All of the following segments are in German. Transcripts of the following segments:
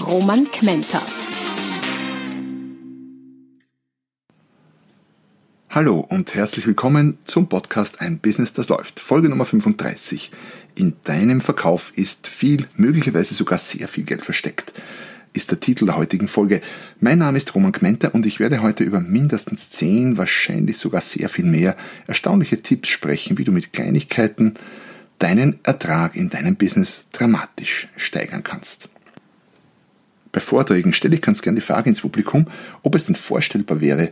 Roman Kmenter. Hallo und herzlich willkommen zum Podcast Ein Business, das läuft. Folge Nummer 35. In deinem Verkauf ist viel, möglicherweise sogar sehr viel Geld versteckt, ist der Titel der heutigen Folge. Mein Name ist Roman Kmenter und ich werde heute über mindestens 10, wahrscheinlich sogar sehr viel mehr erstaunliche Tipps sprechen, wie du mit Kleinigkeiten deinen Ertrag in deinem Business dramatisch steigern kannst. Bei Vorträgen stelle ich ganz gerne die Frage ins Publikum, ob es denn vorstellbar wäre,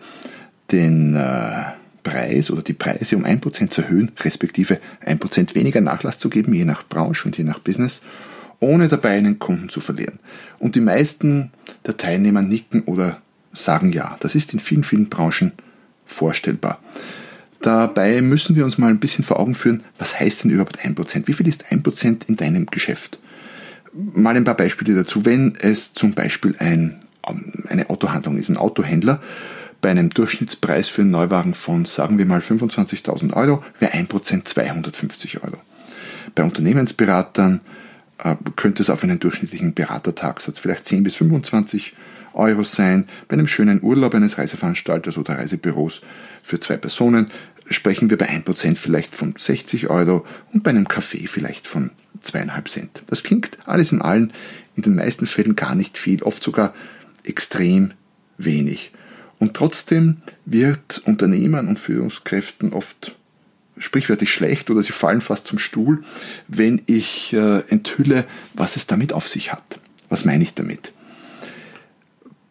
den äh, Preis oder die Preise um 1% zu erhöhen, respektive 1% weniger Nachlass zu geben, je nach Branche und je nach Business, ohne dabei einen Kunden zu verlieren. Und die meisten der Teilnehmer nicken oder sagen ja. Das ist in vielen, vielen Branchen vorstellbar. Dabei müssen wir uns mal ein bisschen vor Augen führen, was heißt denn überhaupt 1%? Wie viel ist 1% in deinem Geschäft? Mal ein paar Beispiele dazu. Wenn es zum Beispiel ein, eine Autohandlung ist, ein Autohändler, bei einem Durchschnittspreis für einen Neuwagen von, sagen wir mal, 25.000 Euro wäre 1% 250 Euro. Bei Unternehmensberatern äh, könnte es auf einen durchschnittlichen Beratertagsatz vielleicht 10 bis 25 Euro sein. Bei einem schönen Urlaub eines Reiseveranstalters oder Reisebüros für zwei Personen sprechen wir bei 1% vielleicht von 60 Euro und bei einem Kaffee vielleicht von 2,5 Cent. Das klingt alles in allen in den meisten Fällen gar nicht viel, oft sogar extrem wenig. Und trotzdem wird Unternehmern und Führungskräften oft sprichwörtlich schlecht oder sie fallen fast zum Stuhl, wenn ich äh, enthülle, was es damit auf sich hat. Was meine ich damit?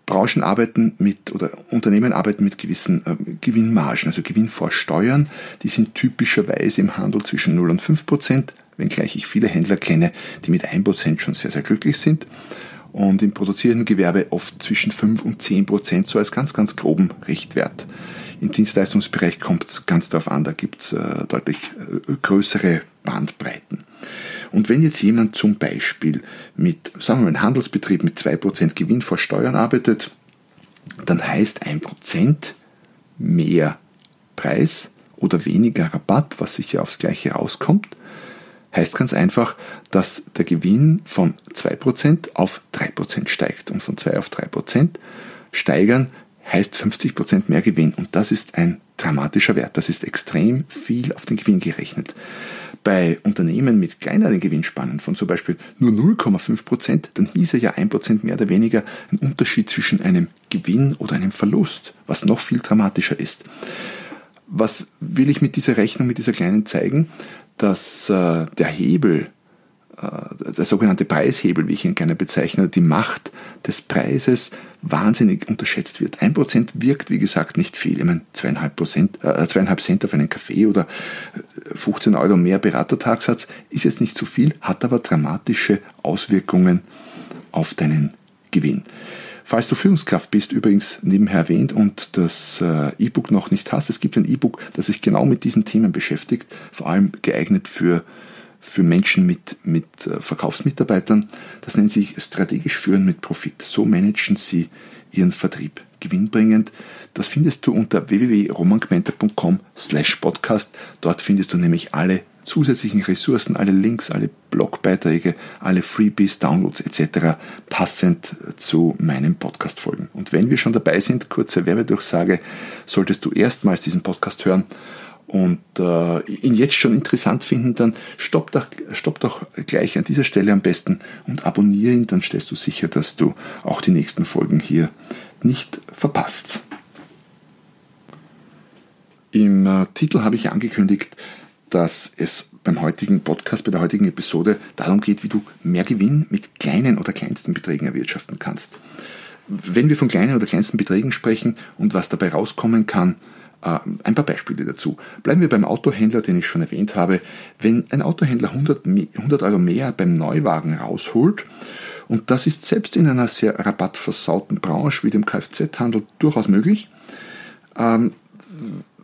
Branchen arbeiten mit oder Unternehmen arbeiten mit gewissen äh, Gewinnmargen, also Gewinn vor Steuern. Die sind typischerweise im Handel zwischen 0 und 5 Prozent, wenngleich ich viele Händler kenne, die mit 1 Prozent schon sehr, sehr glücklich sind und im produzierenden Gewerbe oft zwischen 5 und 10 Prozent, so als ganz, ganz groben Richtwert. Im Dienstleistungsbereich kommt es ganz darauf an, da gibt es äh, deutlich äh, größere Bandbreiten. Und wenn jetzt jemand zum Beispiel mit, sagen wir mal, einem Handelsbetrieb mit 2% Gewinn vor Steuern arbeitet, dann heißt 1% mehr Preis oder weniger Rabatt, was sicher aufs Gleiche rauskommt, heißt ganz einfach, dass der Gewinn von 2% auf 3% steigt. Und von 2 auf 3% steigern heißt 50% mehr Gewinn. Und das ist ein dramatischer Wert. Das ist extrem viel auf den Gewinn gerechnet. Bei Unternehmen mit kleineren Gewinnspannen von zum Beispiel nur 0,5%, dann hieße ja 1% mehr oder weniger ein Unterschied zwischen einem Gewinn oder einem Verlust, was noch viel dramatischer ist. Was will ich mit dieser Rechnung, mit dieser kleinen zeigen? dass äh, der Hebel, der sogenannte Preishebel, wie ich ihn gerne bezeichne, die Macht des Preises wahnsinnig unterschätzt wird. Ein Prozent wirkt, wie gesagt, nicht viel. Ich meine, zweieinhalb, Prozent, äh, zweieinhalb Cent auf einen Kaffee oder 15 äh, Euro mehr Beratertagsatz ist jetzt nicht zu viel, hat aber dramatische Auswirkungen auf deinen Gewinn. Falls du Führungskraft bist, übrigens nebenher erwähnt und das äh, E-Book noch nicht hast, es gibt ein E-Book, das sich genau mit diesen Themen beschäftigt, vor allem geeignet für, für Menschen mit, mit äh, Verkaufsmitarbeitern. Das nennt sich strategisch führen mit Profit. So managen sie ihren Vertrieb gewinnbringend. Das findest du unter www.romangmenta.com slash podcast. Dort findest du nämlich alle zusätzlichen Ressourcen, alle Links, alle Blogbeiträge, alle Freebies, Downloads etc. passend zu meinen Podcast-Folgen. Und wenn wir schon dabei sind, kurze Werbedurchsage, solltest du erstmals diesen Podcast hören und äh, ihn jetzt schon interessant finden, dann stopp doch, stopp doch gleich an dieser Stelle am besten und abonniere ihn, dann stellst du sicher, dass du auch die nächsten Folgen hier nicht verpasst. Im äh, Titel habe ich angekündigt, dass es beim heutigen Podcast, bei der heutigen Episode darum geht, wie du mehr Gewinn mit kleinen oder kleinsten Beträgen erwirtschaften kannst. Wenn wir von kleinen oder kleinsten Beträgen sprechen und was dabei rauskommen kann, ein paar Beispiele dazu. Bleiben wir beim Autohändler, den ich schon erwähnt habe. Wenn ein Autohändler 100, 100 Euro mehr beim Neuwagen rausholt Und das ist selbst in einer sehr rabattversauten Branche wie dem Kfz-Handel durchaus möglich. Ähm,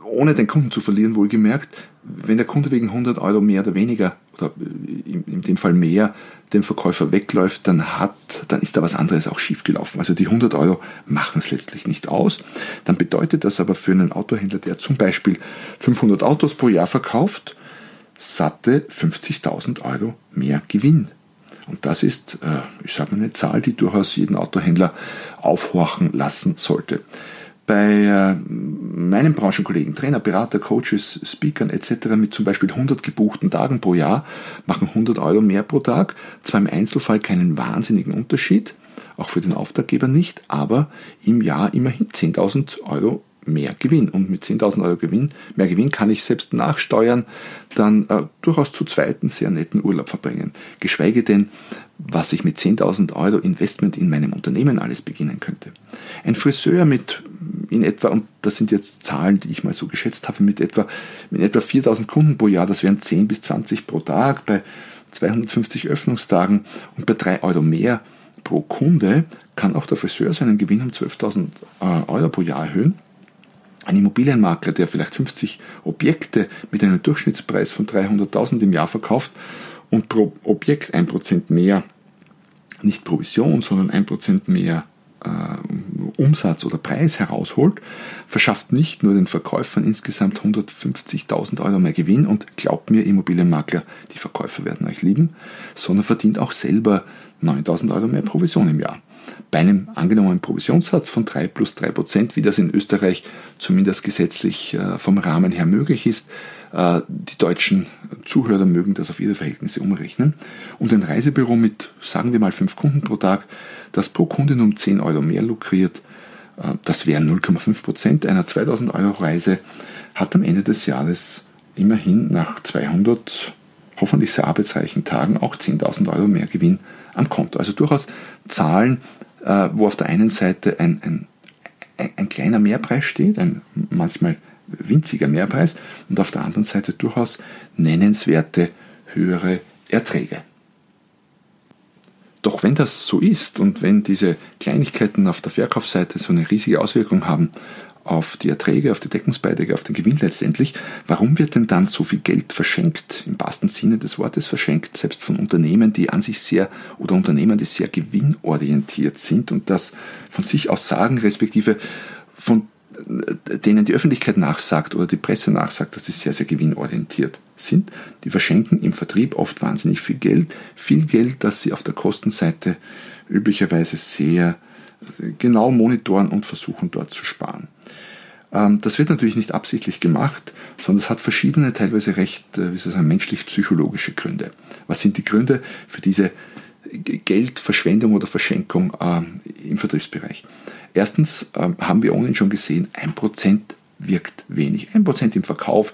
ohne den Kunden zu verlieren, wohlgemerkt, wenn der Kunde wegen 100 Euro mehr oder weniger, oder in dem Fall mehr, dem Verkäufer wegläuft, dann hat, dann ist da was anderes auch schiefgelaufen. Also die 100 Euro machen es letztlich nicht aus. Dann bedeutet das aber für einen Autohändler, der zum Beispiel 500 Autos pro Jahr verkauft, satte 50.000 Euro mehr Gewinn. Und das ist, äh, ich sage mal, eine Zahl, die durchaus jeden Autohändler aufhorchen lassen sollte bei äh, meinen Branchenkollegen, Trainer, Berater, Coaches, Speakern etc. mit zum Beispiel 100 gebuchten Tagen pro Jahr machen 100 Euro mehr pro Tag. Zwar im Einzelfall keinen wahnsinnigen Unterschied, auch für den Auftraggeber nicht, aber im Jahr immerhin 10.000 Euro mehr Gewinn. Und mit 10.000 Euro Gewinn, mehr Gewinn kann ich selbst nachsteuern, dann äh, durchaus zu zweiten sehr netten Urlaub verbringen. Geschweige denn, was ich mit 10.000 Euro Investment in meinem Unternehmen alles beginnen könnte. Ein Friseur mit in etwa, und das sind jetzt Zahlen, die ich mal so geschätzt habe, mit etwa, mit etwa 4.000 Kunden pro Jahr, das wären 10 bis 20 pro Tag, bei 250 Öffnungstagen und bei 3 Euro mehr pro Kunde kann auch der Friseur seinen Gewinn um 12.000 äh, Euro pro Jahr erhöhen. Ein Immobilienmakler, der vielleicht 50 Objekte mit einem Durchschnittspreis von 300.000 im Jahr verkauft und pro Objekt 1% mehr, nicht Provision, sondern 1% mehr Umsatz oder Preis herausholt, verschafft nicht nur den Verkäufern insgesamt 150.000 Euro mehr Gewinn und glaubt mir, Immobilienmakler, die Verkäufer werden euch lieben, sondern verdient auch selber 9.000 Euro mehr Provision im Jahr. Bei einem angenommenen Provisionssatz von 3 plus 3 Prozent, wie das in Österreich zumindest gesetzlich äh, vom Rahmen her möglich ist, äh, die deutschen Zuhörer mögen das auf ihre Verhältnisse umrechnen. Und ein Reisebüro mit, sagen wir mal, fünf Kunden pro Tag, das pro Kundin um 10 Euro mehr lukriert, äh, das wären 0,5 Prozent einer 2000 Euro Reise, hat am Ende des Jahres immerhin nach 200 hoffentlich sehr arbeitsreichen Tagen auch 10.000 Euro mehr Gewinn am Konto. Also durchaus Zahlen, äh, wo auf der einen Seite ein, ein, ein kleiner Mehrpreis steht, ein manchmal winziger Mehrpreis und auf der anderen Seite durchaus nennenswerte höhere Erträge. Doch wenn das so ist und wenn diese Kleinigkeiten auf der Verkaufsseite so eine riesige Auswirkung haben auf die Erträge, auf die Deckungsbeiträge, auf den Gewinn letztendlich, warum wird denn dann so viel Geld verschenkt, im wahrsten Sinne des Wortes verschenkt, selbst von Unternehmen, die an sich sehr oder Unternehmen, die sehr gewinnorientiert sind und das von sich aus sagen, respektive von denen die Öffentlichkeit nachsagt oder die Presse nachsagt, dass sie sehr, sehr gewinnorientiert sind. Die verschenken im Vertrieb oft wahnsinnig viel Geld, viel Geld, das sie auf der Kostenseite üblicherweise sehr genau monitoren und versuchen dort zu sparen. Ähm, das wird natürlich nicht absichtlich gemacht, sondern es hat verschiedene, teilweise recht, äh, menschlich-psychologische Gründe. Was sind die Gründe für diese Geldverschwendung oder Verschenkung äh, im Vertriebsbereich? Erstens ähm, haben wir ohnehin schon gesehen, 1% wirkt wenig. 1% im Verkauf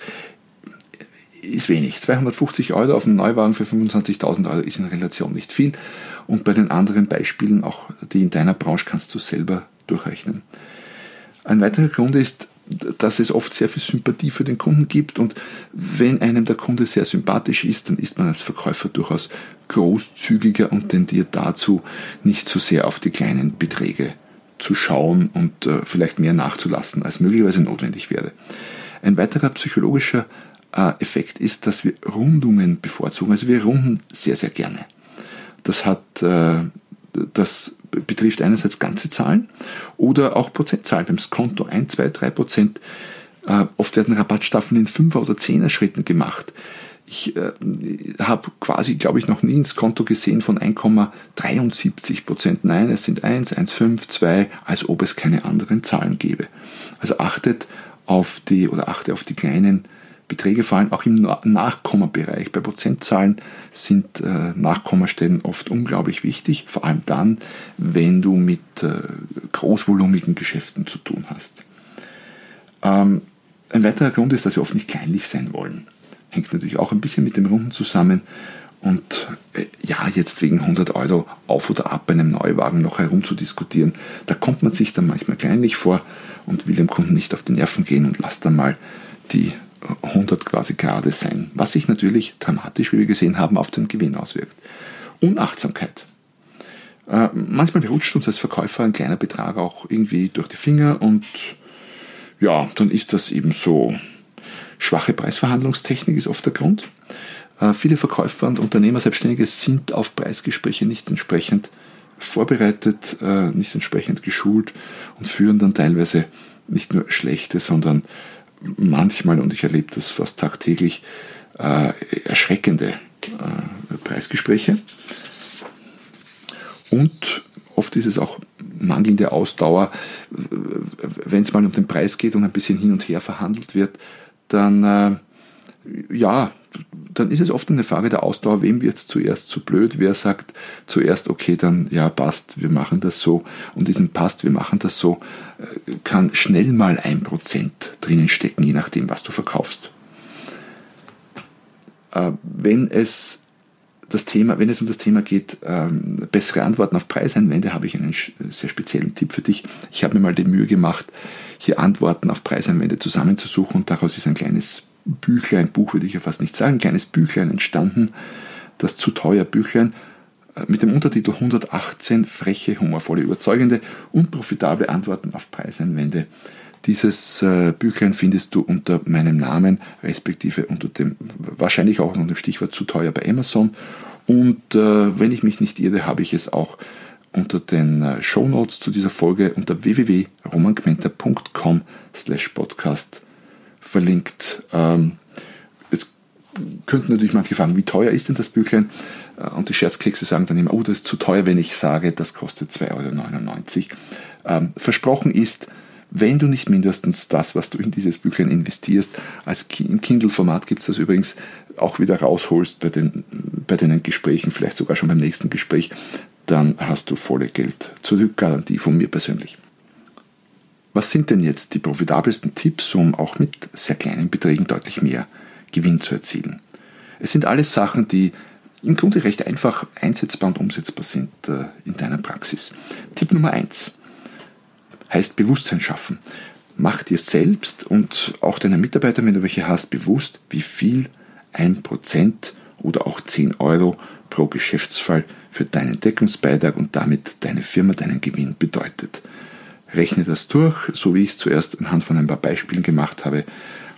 ist wenig. 250 Euro auf einen Neuwagen für 25.000 Euro ist in Relation nicht viel. Und bei den anderen Beispielen, auch die in deiner Branche, kannst du selber durchrechnen. Ein weiterer Grund ist, dass es oft sehr viel Sympathie für den Kunden gibt und wenn einem der Kunde sehr sympathisch ist, dann ist man als Verkäufer durchaus großzügiger und tendiert dazu, nicht so sehr auf die kleinen Beträge zu schauen und äh, vielleicht mehr nachzulassen, als möglicherweise notwendig wäre. Ein weiterer psychologischer Effekt ist, dass wir Rundungen bevorzugen. Also wir runden sehr, sehr gerne. Das hat, äh, das betrifft einerseits ganze Zahlen oder auch Prozentzahlen beim Skonto. 1, 2, 3 Prozent. Äh, oft werden Rabattstaffeln in 5er oder 10er Schritten gemacht. Ich äh, habe quasi, glaube ich, noch nie ins Konto gesehen von 1,73 Prozent. Nein, es sind 1, 1,5, 2, als ob es keine anderen Zahlen gäbe. Also achtet auf die oder achte auf die kleinen Beträge, vor allem auch im Nachkommabereich. Bei Prozentzahlen sind äh, Nachkommastellen oft unglaublich wichtig, vor allem dann, wenn du mit äh, großvolumigen Geschäften zu tun hast. Ähm, ein weiterer Grund ist, dass wir oft nicht kleinlich sein wollen hängt natürlich auch ein bisschen mit dem Runden zusammen. Und äh, ja, jetzt wegen 100 Euro auf oder ab bei einem Neuwagen noch herum zu diskutieren, da kommt man sich dann manchmal kleinlich vor und will dem Kunden nicht auf die Nerven gehen und lasst dann mal die 100 quasi gerade sein. Was sich natürlich dramatisch, wie wir gesehen haben, auf den Gewinn auswirkt. Unachtsamkeit. Äh, manchmal rutscht uns als Verkäufer ein kleiner Betrag auch irgendwie durch die Finger und ja, dann ist das eben so. Schwache Preisverhandlungstechnik ist oft der Grund. Äh, viele Verkäufer und Unternehmer, Selbstständige sind auf Preisgespräche nicht entsprechend vorbereitet, äh, nicht entsprechend geschult und führen dann teilweise nicht nur schlechte, sondern manchmal, und ich erlebe das fast tagtäglich, äh, erschreckende Preisgespräche. Und oft ist es auch mangelnde Ausdauer, wenn es mal um den Preis geht und ein bisschen hin und her verhandelt wird, dann ja, dann ist es oft eine Frage der Ausdauer, wem wird es zuerst zu blöd, wer sagt zuerst, okay, dann ja, passt, wir machen das so und diesen passt, wir machen das so, äh, kann schnell mal ein Prozent drinnen stecken, je nachdem, was du verkaufst. Äh, wenn es das Thema, wenn es um das Thema geht, ähm, bessere Antworten auf Preiseinwände, habe ich einen sehr speziellen Tipp für dich. Ich habe mir mal die Mühe gemacht, hier Antworten auf Preiseinwände zusammenzusuchen und daraus ist ein kleines Büchlein, Buch würde ich ja fast nicht sagen, ein kleines Büchlein entstanden, das zu teuer Büchlein äh, mit dem Untertitel 118 freche, humorvolle, überzeugende und profitable Antworten auf Preiseinwände. Dieses äh, Büchlein findest du unter meinem Namen, respektive unter dem, wahrscheinlich auch unter dem Stichwort zu teuer bei Amazon. Und äh, wenn ich mich nicht irre, habe ich es auch unter den äh, Show Notes zu dieser Folge unter www.romangmenta.com slash podcast verlinkt. Ähm, jetzt könnten natürlich manche fragen, wie teuer ist denn das Büchlein? Äh, und die Scherzkekse sagen dann immer, oh, das ist zu teuer, wenn ich sage, das kostet 2,99 Euro. Ähm, versprochen ist, wenn du nicht mindestens das, was du in dieses Büchlein investierst, als Kindle-Format gibt es das übrigens, auch wieder rausholst bei den, bei den Gesprächen, vielleicht sogar schon beim nächsten Gespräch, dann hast du volle Geld zurückgarantie von mir persönlich. Was sind denn jetzt die profitabelsten Tipps, um auch mit sehr kleinen Beträgen deutlich mehr Gewinn zu erzielen? Es sind alles Sachen, die im Grunde recht einfach einsetzbar und umsetzbar sind äh, in deiner Praxis. Tipp Nummer eins heißt Bewusstsein schaffen. Mach dir selbst und auch deinen Mitarbeitern, wenn du welche hast, bewusst, wie viel ein Prozent oder auch 10 Euro pro Geschäftsfall für deinen Deckungsbeitrag und damit deine Firma, deinen Gewinn bedeutet rechne das durch, so wie ich es zuerst anhand von ein paar Beispielen gemacht habe.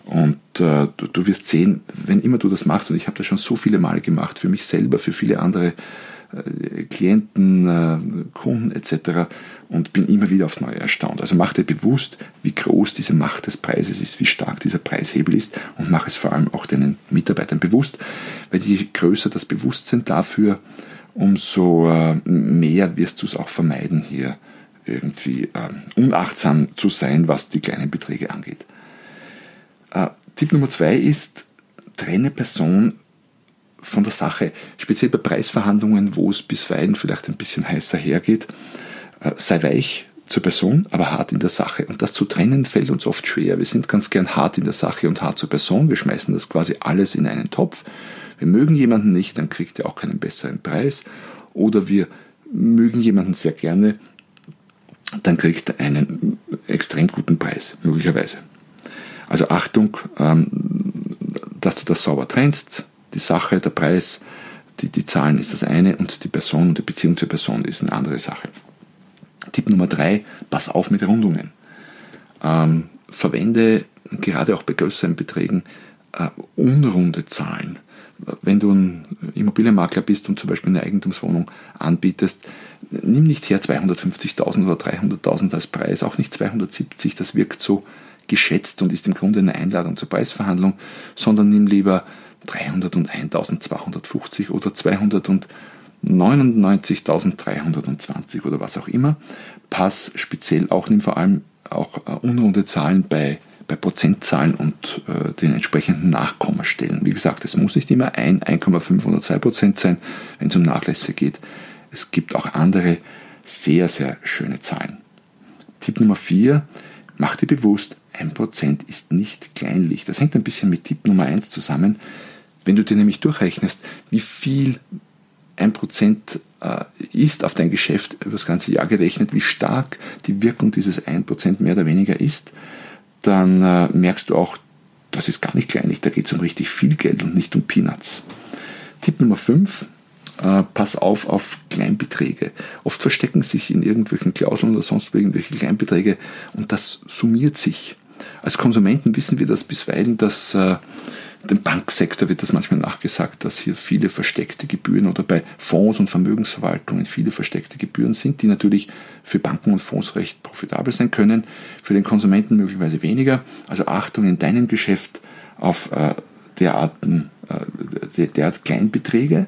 Und äh, du, du, wirst sehen, wenn immer du das machst, und ich habe das schon so viele Male gemacht, für mich selber, für viele andere äh, Klienten, äh, Kunden etc. und bin immer wieder aufs Neue erstaunt. Also mach dir bewusst, wie groß diese Macht des Preises ist, wie stark dieser Preishebel ist und mach es vor allem auch deinen Mitarbeitern bewusst, weil je größer das Bewusstsein dafür, umso äh, mehr wirst du es auch vermeiden, hier irgendwie äh, unachtsam zu sein, was die kleinen Beträge angeht. Äh, Tipp Nummer zwei ist, trenne Person von der Sache, speziell bei Preisverhandlungen, wo es bisweilen vielleicht ein bisschen heißer hergeht, äh, sei weich zur Person, aber hart in der Sache. Und das zu trennen fällt uns oft schwer. Wir sind ganz gern hart in der Sache und hart zur Person. Wir schmeißen das quasi alles in einen Topf. Wir mögen jemanden nicht, dann kriegt er auch keinen besseren Preis. Oder wir mögen jemanden sehr gerne, dann kriegt er einen extrem guten Preis, möglicherweise. Also Achtung, ähm, dass du das sauber trennst. Die Sache, der Preis, die, die Zahlen ist das eine und die Person und die Beziehung zur Person ist eine andere Sache. Tipp Nummer drei, pass auf mit Rundungen. Ähm, verwende gerade auch bei größeren Beträgen äh, unrunde Zahlen wenn du ein Immobilienmakler bist und zum Beispiel eine Eigentumswohnung anbietest, nimm nicht her 250.000 oder 300.000 als Preis, auch nicht 270, das wirkt so geschätzt und ist im Grunde eine Einladung zur Preisverhandlung, sondern nimm lieber 301.250 oder 299.320 oder was auch immer. Pass speziell auch, nimm vor allem auch äh, unrunde Zahlen bei bei Prozentzahlen und äh, den entsprechenden Nachkommastellen. Wie gesagt, es muss nicht immer 1, 1,5 oder 2 Prozent sein, wenn es um Nachlässe geht. Es gibt auch andere sehr, sehr schöne Zahlen. Tipp Nummer 4, mach dir bewusst, 1% ist nicht kleinlich. Das hängt ein bisschen mit Tipp Nummer 1 zusammen. Wenn du dir nämlich durchrechnest, wie viel 1% äh, ist auf dein Geschäft über das ganze Jahr gerechnet, wie stark die Wirkung dieses 1% mehr oder weniger ist, dann äh, merkst du auch, das ist gar nicht kleinlich, da geht es um richtig viel Geld und nicht um Peanuts. Tipp Nummer 5, äh, pass auf auf Kleinbeträge. Oft verstecken sich in irgendwelchen Klauseln oder sonst irgendwelche Kleinbeträge und das summiert sich. Als Konsumenten wissen wir das bisweilen, dass äh, dem Banksektor wird das manchmal nachgesagt, dass hier viele versteckte Gebühren oder bei Fonds und Vermögensverwaltungen viele versteckte Gebühren sind, die natürlich für Banken und Fonds recht profitabel sein können, für den Konsumenten möglicherweise weniger. Also Achtung in deinem Geschäft auf äh, derarten, äh, derart Kleinbeträge,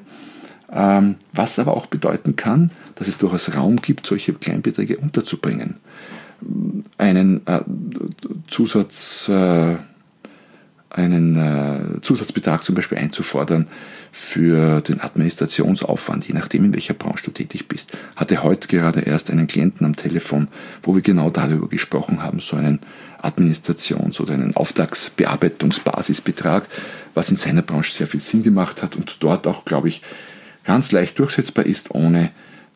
was aber auch bedeuten kann, dass es durchaus Raum gibt, solche Kleinbeträge unterzubringen. Einen äh, Zusatz äh, einen äh, Zusatzbetrag zum Beispiel einzufordern für den Administrationsaufwand, je nachdem, in welcher Branche du tätig bist. Hatte heute gerade erst einen Klienten am Telefon, wo wir genau darüber gesprochen haben, so einen Administrations- oder einen Auftragsbearbeitungsbasisbetrag, was in seiner Branche sehr viel Sinn gemacht hat und dort auch, glaube ich, ganz leicht durchsetzbar ist, ohne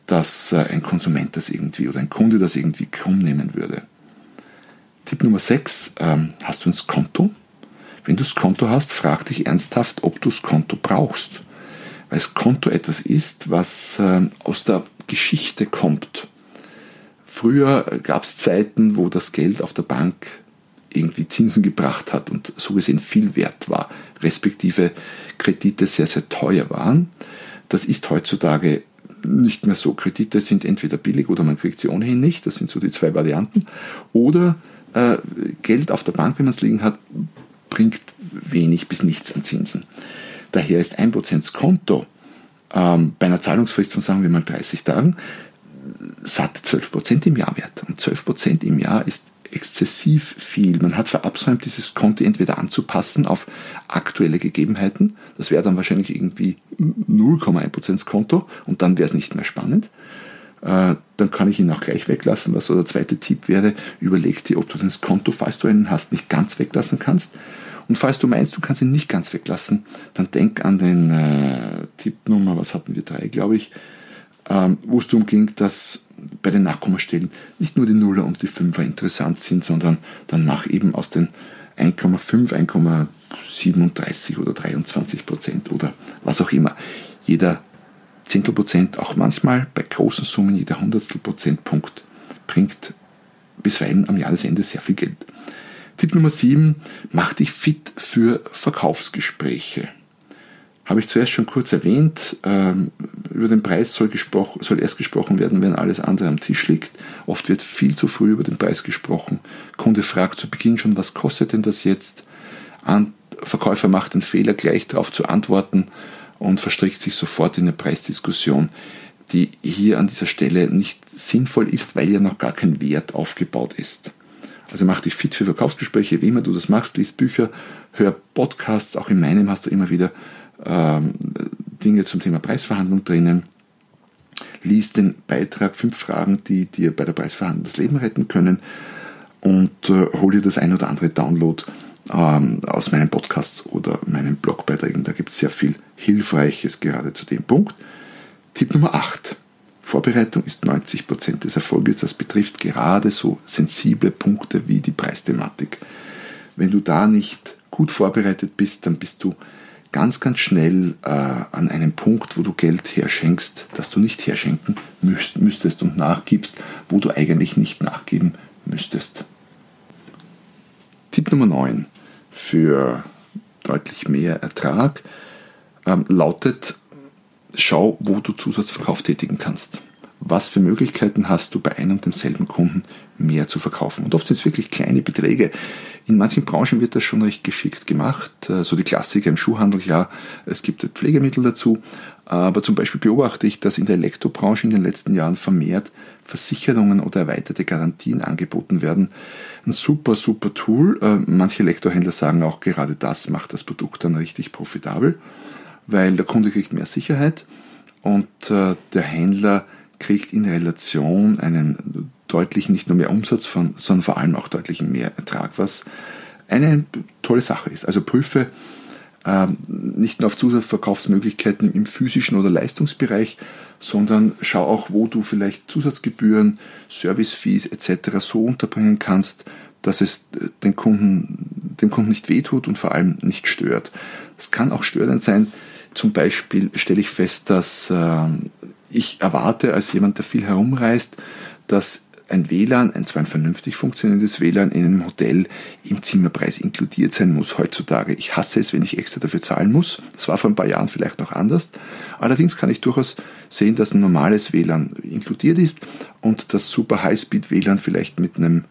dass äh, ein Konsument das irgendwie oder ein Kunde das irgendwie krumm nehmen würde. Tipp Nummer 6, ähm, hast du ein Konto? Wenn du das Konto hast, frag dich ernsthaft, ob du das Konto brauchst. Weil das Konto etwas ist, was äh, aus der Geschichte kommt. Früher gab es Zeiten, wo das Geld auf der Bank irgendwie Zinsen gebracht hat und so gesehen viel wert war, respektive Kredite sehr, sehr teuer waren. Das ist heutzutage nicht mehr so. Kredite sind entweder billig oder man kriegt sie ohnehin nicht. Das sind so die zwei Varianten. Oder äh, Geld auf der Bank, wenn man es liegen hat, bringt wenig bis nichts an Zinsen. Daher ist 1% Konto ähm, bei einer Zahlungsfrist von sagen wir mal 30 Tagen satte 12% im Jahr wert. Und 12% im Jahr ist exzessiv viel. Man hat verabsäumt, dieses Konto entweder anzupassen auf aktuelle Gegebenheiten. Das wäre dann wahrscheinlich irgendwie 0,1% Konto und dann wäre es nicht mehr spannend. Äh, dann kann ich ihn auch gleich weglassen. Was so der zweite Tipp wäre, überleg dir, ob du das Konto, falls du einen hast, nicht ganz weglassen kannst. Und falls du meinst, du kannst ihn nicht ganz weglassen, dann denk an den äh, Tipp Nummer, was hatten wir drei, glaube ich, ähm, wo es darum ging, dass bei den Nachkommastellen nicht nur die Nuller und die Fünfer interessant sind, sondern dann mach eben aus den 1,5, 1,37 oder 23 Prozent oder was auch immer. Jeder Zehntelprozent, auch manchmal bei großen Summen, jeder Hundertstel Prozentpunkt bringt bisweilen am Jahresende sehr viel Geld. Tipp Nummer 7, mach dich fit für Verkaufsgespräche. Habe ich zuerst schon kurz erwähnt, ähm, über den Preis soll, soll, erst gesprochen werden, wenn alles andere am Tisch liegt. Oft wird viel zu früh über den Preis gesprochen. Kunde fragt zu Beginn schon, was kostet denn das jetzt? Verkäufer macht den Fehler, gleich darauf zu antworten und verstrickt sich sofort in eine Preisdiskussion, die hier an dieser Stelle nicht sinnvoll ist, weil ja noch gar kein Wert aufgebaut ist. Also mach dich fit für Verkaufsgespräche, wie immer du das machst, lies Bücher, hör Podcasts, auch in meinem hast du immer wieder Dinge zum Thema Preisverhandlung drinnen. Lies den Beitrag fünf Fragen, die dir bei der Preisverhandlung das Leben retten können und äh, hol dir das ein oder andere Download ähm, aus meinen Podcasts oder meinen Blogbeiträgen. Da gibt es sehr viel Hilfreiches gerade zu dem Punkt. Tipp Nummer 8. Vorbereitung ist 90% des Erfolges. Das betrifft gerade so sensible Punkte wie die Preisthematik. Wenn du da nicht gut vorbereitet bist, dann bist du ganz, ganz schnell äh, an einem Punkt, wo du Geld herschenkst, das du nicht herschenken müsstest und nachgibst, wo du eigentlich nicht nachgeben müsstest. Tipp Nummer 9 für deutlich mehr Ertrag ähm, lautet, schau, wo du Zusatzverkauf tätigen kannst. Was für Möglichkeiten hast du bei einem und demselben Kunden mehr zu verkaufen? Und oft sind es wirklich kleine Beträge. In manchen Branchen wird das schon recht geschickt gemacht. Äh, so die Klassiker im Schuhhandel, ja, es gibt Pflegemittel dazu. Aber zum Beispiel beobachte ich, dass in der Elektrobranche in den letzten Jahren vermehrt Versicherungen oder erweiterte Garantien angeboten werden. Ein super, super Tool. Äh, manche Elektrohändler sagen auch, gerade das macht das Produkt dann richtig profitabel, weil der Kunde kriegt mehr Sicherheit und äh, der Händler kriegt in Relation einen deutlichen, nicht nur mehr Umsatz, von, sondern vor allem auch deutlichen mehr Ertrag, was eine tolle Sache ist. Also prüfe ähm, nicht nur auf Zusatzverkaufsmöglichkeiten im physischen oder Leistungsbereich, sondern schau auch, wo du vielleicht Zusatzgebühren, Servicefees etc. so unterbringen kannst, dass es äh, den Kunden, dem Kunden nicht wehtut und vor allem nicht stört. Es kann auch störend sein, Zum Beispiel stelle ich fest, dass äh, ich erwarte als jemand, der viel herumreist, dass ein WLAN, ein zwar ein vernünftig funktionierendes WLAN in einem Hotel im Zimmerpreis inkludiert sein muss heutzutage. Ich hasse es, wenn ich extra dafür zahlen muss. Das war vor ein paar Jahren vielleicht noch anders. Allerdings kann ich durchaus sehen, dass ein normales WLAN inkludiert ist und das super Highspeed WLAN vielleicht mit einem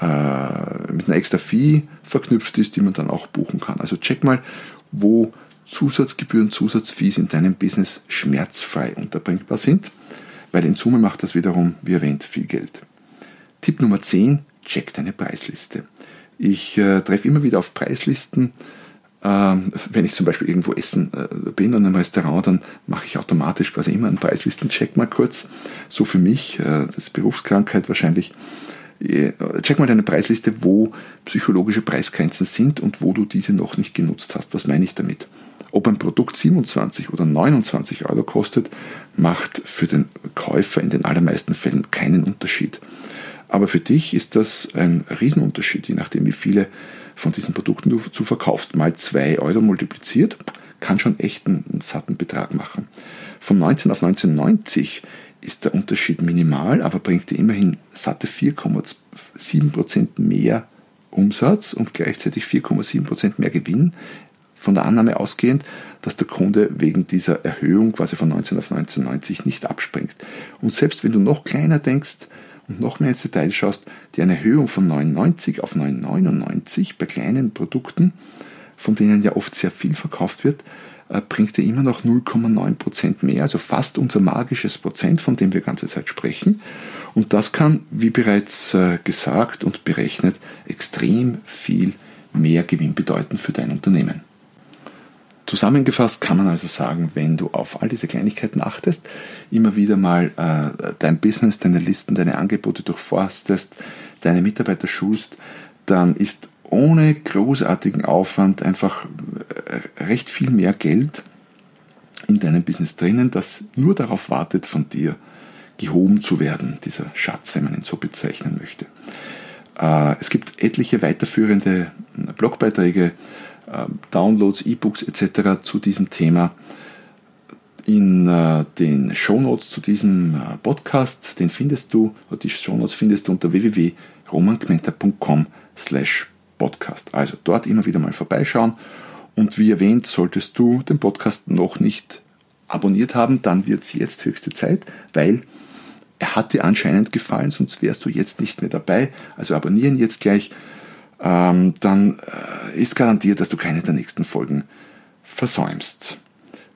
äh, mit einer extra Fee verknüpft ist, die man dann auch buchen kann. Also check mal, wo Zusatzgebühren, Zusatzfees in deinem Business schmerzfrei unterbringbar sind, weil in Summe macht das wiederum, wie erwähnt, viel Geld. Tipp Nummer 10, check deine Preisliste. Ich äh, treffe immer wieder auf Preislisten, ähm, wenn ich zum Beispiel irgendwo essen äh, bin in einem Restaurant, dann mache ich automatisch quasi immer einen Preislistencheck mal kurz. So für mich, äh, das ist Berufskrankheit wahrscheinlich. Äh, check mal deine Preisliste, wo psychologische Preisgrenzen sind und wo du diese noch nicht genutzt hast. Was meine ich damit? Ob ein Produkt 27 oder 29 Euro kostet, macht für den Käufer in den allermeisten Fällen keinen Unterschied. Aber für dich ist das ein Riesenunterschied, je nachdem, wie viele von diesen Produkten du zu verkaufst. Mal 2 Euro multipliziert, kann schon echt einen, einen satten Betrag machen. Von 19 auf 1990 ist der Unterschied minimal, aber bringt dir immerhin satte 4,7% mehr Umsatz und gleichzeitig 4,7% mehr Gewinn. Von der Annahme ausgehend, dass der Kunde wegen dieser Erhöhung quasi von 19 auf 1990 nicht abspringt. Und selbst wenn du noch kleiner denkst, und noch mehr ins Detail schaust, die eine Erhöhung von 99 auf 999 bei kleinen Produkten, von denen ja oft sehr viel verkauft wird, äh, bringt dir immer noch 0,9% mehr, also fast unser magisches Prozent, von dem wir ganze Zeit sprechen. Und das kann, wie bereits äh, gesagt und berechnet, extrem viel mehr Gewinn bedeuten für dein Unternehmen. Zusammengefasst kann man also sagen, wenn du auf all diese Kleinigkeiten achtest, immer wieder mal äh, dein Business, deine Listen, deine Angebote durchforstest, deine Mitarbeiter schulst, dann ist ohne großartigen Aufwand einfach äh, recht viel mehr Geld in deinem Business drinnen, das nur darauf wartet, von dir gehoben zu werden, dieser Schatz, wenn man ihn so bezeichnen möchte. Äh, es gibt etliche weiterführende Blogbeiträge, Downloads, E-Books etc. zu diesem Thema in äh, den Shownotes zu diesem äh, Podcast. Den findest du, die Shownotes findest du unter www.romangmenta.com slash podcast. Also dort immer wieder mal vorbeischauen. Und wie erwähnt, solltest du den Podcast noch nicht abonniert haben, dann wird es jetzt höchste Zeit, weil er hat dir anscheinend gefallen, sonst wärst du jetzt nicht mehr dabei. Also abonnieren jetzt gleich ähm, dann äh, ist garantiert, dass du keine der nächsten Folgen versäumst.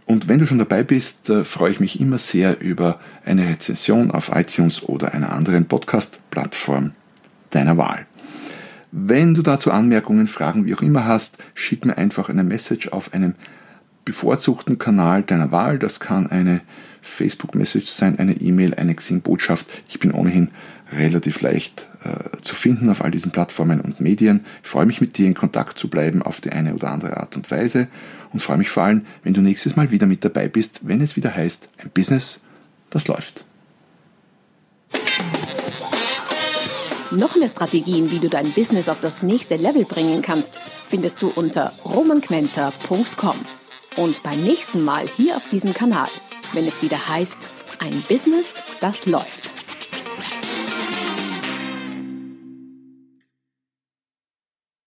Und wenn du schon dabei bist, äh, freue ich mich immer sehr über eine Rezension auf iTunes oder einer anderen Podcast-Plattform deiner Wahl. Wenn du dazu Anmerkungen, Fragen, wie auch immer hast, schick mir einfach eine Message auf einem bevorzugten Kanal deiner Wahl. Das kann eine Facebook-Message sein, eine E-Mail, eine Xing-Botschaft. Ich bin ohnehin relativ leicht äh, zu finden auf all diesen Plattformen und Medien. Ich freue mich mit dir in Kontakt zu bleiben auf die eine oder andere Art und Weise und freue mich vor allem, wenn du nächstes Mal wieder mit dabei bist, wenn es wieder heißt, ein Business, das läuft. Noch mehr Strategien, wie du dein Business auf das nächste Level bringen kannst, findest du unter romanquenter.com. Und beim nächsten Mal hier auf diesem Kanal, wenn es wieder heißt, ein Business, das läuft.